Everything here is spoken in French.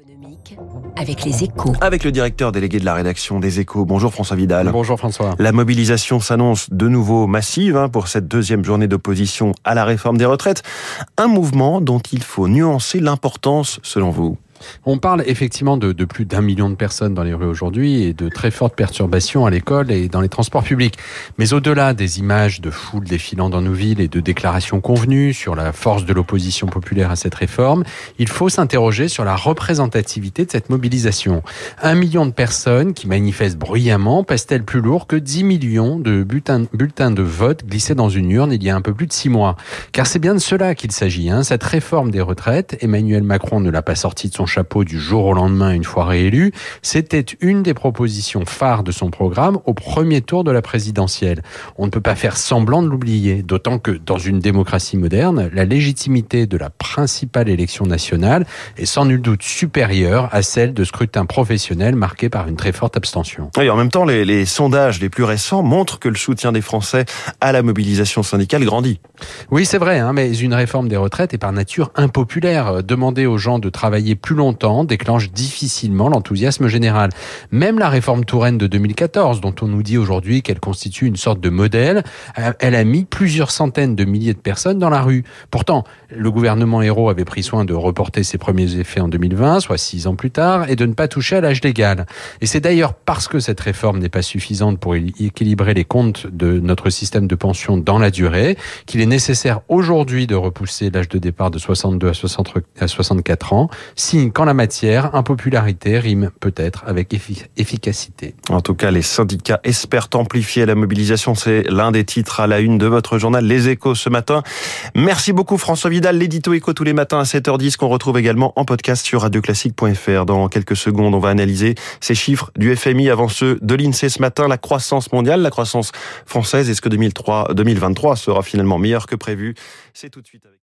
économique avec les échos. Avec le directeur délégué de la rédaction des échos. Bonjour François Vidal. Bonjour François. La mobilisation s'annonce de nouveau massive hein, pour cette deuxième journée d'opposition à la réforme des retraites. Un mouvement dont il faut nuancer l'importance selon vous? On parle effectivement de, plus d'un million de personnes dans les rues aujourd'hui et de très fortes perturbations à l'école et dans les transports publics. Mais au-delà des images de foules défilant dans nos villes et de déclarations convenues sur la force de l'opposition populaire à cette réforme, il faut s'interroger sur la représentativité de cette mobilisation. Un million de personnes qui manifestent bruyamment pèsent-elles plus lourd que 10 millions de bulletins, bulletins de vote glissés dans une urne il y a un peu plus de six mois? Car c'est bien de cela qu'il s'agit. Hein. Cette réforme des retraites, Emmanuel Macron ne l'a pas sortie de son chapeau du jour au lendemain une fois réélu, c'était une des propositions phares de son programme au premier tour de la présidentielle. On ne peut pas faire semblant de l'oublier, d'autant que dans une démocratie moderne, la légitimité de la principale élection nationale est sans nul doute supérieure à celle de scrutin professionnel marqué par une très forte abstention. Et en même temps, les, les sondages les plus récents montrent que le soutien des Français à la mobilisation syndicale grandit. Oui, c'est vrai, hein, mais une réforme des retraites est par nature impopulaire. Demander aux gens de travailler plus longtemps déclenche difficilement l'enthousiasme général. Même la réforme Touraine de 2014, dont on nous dit aujourd'hui qu'elle constitue une sorte de modèle, elle a mis plusieurs centaines de milliers de personnes dans la rue. Pourtant, le gouvernement Hérault avait pris soin de reporter ses premiers effets en 2020, soit six ans plus tard, et de ne pas toucher à l'âge légal. Et c'est d'ailleurs parce que cette réforme n'est pas suffisante pour équilibrer les comptes de notre système de pension dans la durée qu'il est nécessaire aujourd'hui de repousser l'âge de départ de 62 à, 60, à 64 ans, signe qu'en la matière, impopularité rime peut-être avec effic efficacité. En tout cas, les syndicats espèrent amplifier la mobilisation. C'est l'un des titres à la une de votre journal Les Échos ce matin. Merci beaucoup François Vidal, l'édito Écho tous les matins à 7h10 qu'on retrouve également en podcast sur radioclassique.fr. Dans quelques secondes, on va analyser ces chiffres du FMI avant ceux de l'INSEE ce matin, la croissance mondiale, la croissance française. Est-ce que 2003, 2023 sera finalement meilleur que prévu? C'est tout de suite avec